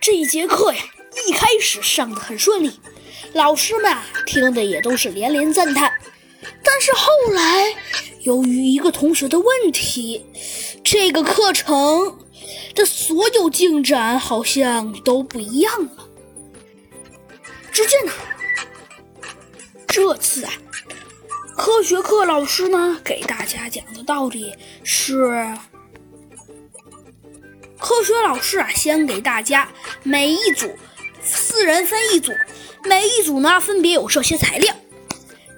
这一节课呀，一开始上的很顺利，老师们啊听的也都是连连赞叹。但是后来，由于一个同学的问题，这个课程的所有进展好像都不一样了。只见呢，这次啊，科学课老师呢给大家讲的道理是。科学老师啊，先给大家每一组四人分一组，每一组呢分别有这些材料：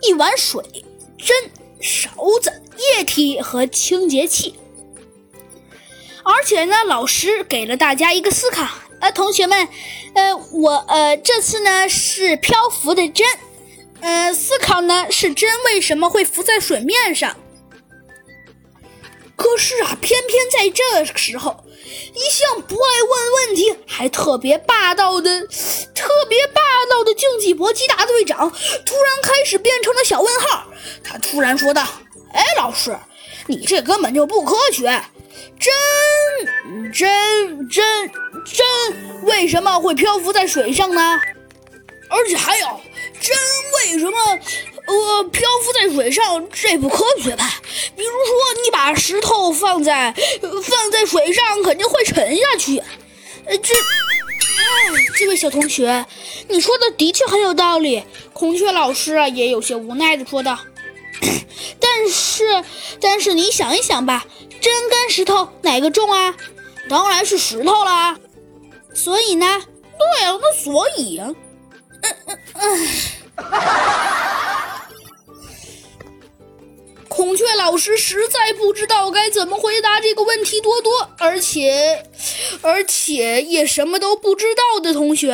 一碗水、针、勺子、液体和清洁器。而且呢，老师给了大家一个思考：呃，同学们，呃，我呃这次呢是漂浮的针，呃，思考呢是针为什么会浮在水面上。可是啊，偏偏在这时候，一向不爱问问题，还特别霸道的、特别霸道的竞技搏击大队长，突然开始变成了小问号。他突然说道：“哎，老师，你这根本就不科学！真真真真为什么会漂浮在水上呢？而且还有，？”漂浮在水上，这不科学吧？比如说，你把石头放在放在水上，肯定会沉下去。呃，这，哎，这位小同学，你说的的确很有道理。孔雀老师啊，也有些无奈的说道。但是，但是你想一想吧，针跟石头哪个重啊？当然是石头啦。所以呢？对啊，那所以，嗯嗯嗯。孔雀老师实在不知道该怎么回答这个问题多多，而且，而且也什么都不知道的同学。